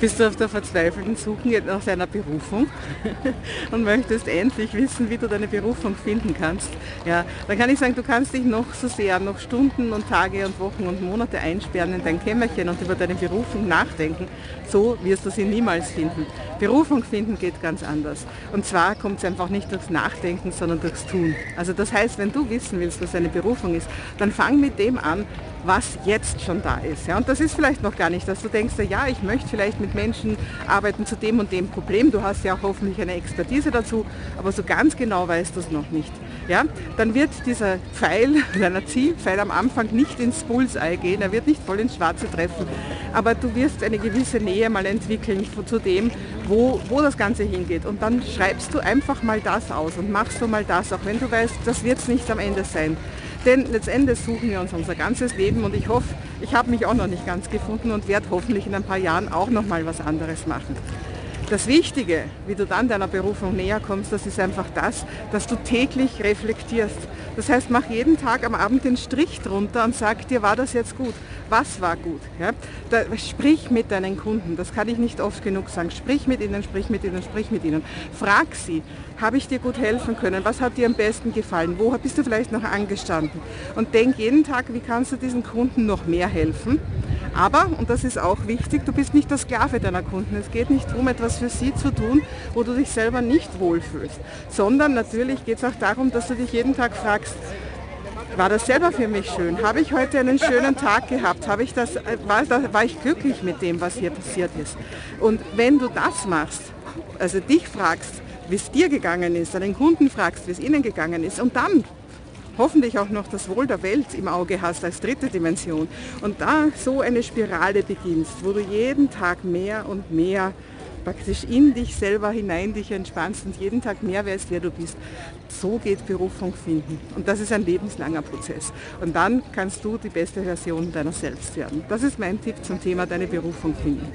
Bist du auf der verzweifelten Suche nach deiner Berufung und möchtest endlich wissen, wie du deine Berufung finden kannst? Ja, dann kann ich sagen, du kannst dich noch so sehr, noch Stunden und Tage und Wochen und Monate einsperren in dein Kämmerchen und über deine Berufung nachdenken. So wirst du sie niemals finden. Berufung finden geht ganz anders. Und zwar kommt es einfach nicht durchs Nachdenken, sondern durchs Tun. Also das heißt, wenn du wissen willst, was eine Berufung ist, dann fang mit dem an, was jetzt schon da ist. Ja? Und das ist vielleicht noch gar nicht, dass du denkst, ja, ich möchte vielleicht mit Menschen arbeiten zu dem und dem Problem. Du hast ja auch hoffentlich eine Expertise dazu, aber so ganz genau weißt du es noch nicht. Ja? Dann wird dieser Pfeil, deiner Zielpfeil am Anfang nicht ins Bullseye gehen, er wird nicht voll ins Schwarze treffen, aber du wirst eine gewisse Nähe mal entwickeln zu dem, wo, wo das Ganze hingeht. Und dann schreibst du einfach mal das aus und machst du mal das, auch wenn du weißt, das wird es nicht am Ende sein. Denn letztendlich suchen wir uns unser ganzes Leben und ich hoffe, ich habe mich auch noch nicht ganz gefunden und werde hoffentlich in ein paar Jahren auch noch mal was anderes machen. Das Wichtige, wie du dann deiner Berufung näher kommst, das ist einfach das, dass du täglich reflektierst. Das heißt, mach jeden Tag am Abend den Strich drunter und sag dir, war das jetzt gut? Was war gut? Ja? Da, sprich mit deinen Kunden, das kann ich nicht oft genug sagen. Sprich mit ihnen, sprich mit ihnen, sprich mit ihnen. Frag sie, habe ich dir gut helfen können? Was hat dir am besten gefallen? Wo bist du vielleicht noch angestanden? Und denk jeden Tag, wie kannst du diesen Kunden noch mehr helfen? Aber, und das ist auch wichtig, du bist nicht der Sklave deiner Kunden. Es geht nicht darum, etwas für sie zu tun, wo du dich selber nicht wohlfühlst, sondern natürlich geht es auch darum, dass du dich jeden Tag fragst, war das selber für mich schön? Habe ich heute einen schönen Tag gehabt? Habe ich das, äh, war, war ich glücklich mit dem, was hier passiert ist? Und wenn du das machst, also dich fragst, wie es dir gegangen ist, deinen Kunden fragst, wie es ihnen gegangen ist und dann hoffentlich auch noch das Wohl der Welt im Auge hast als dritte Dimension und da so eine Spirale beginnst, wo du jeden Tag mehr und mehr praktisch in dich selber hinein dich entspannst und jeden Tag mehr weißt, wer du bist. So geht Berufung finden. Und das ist ein lebenslanger Prozess. Und dann kannst du die beste Version deiner selbst werden. Das ist mein Tipp zum Thema deine Berufung finden.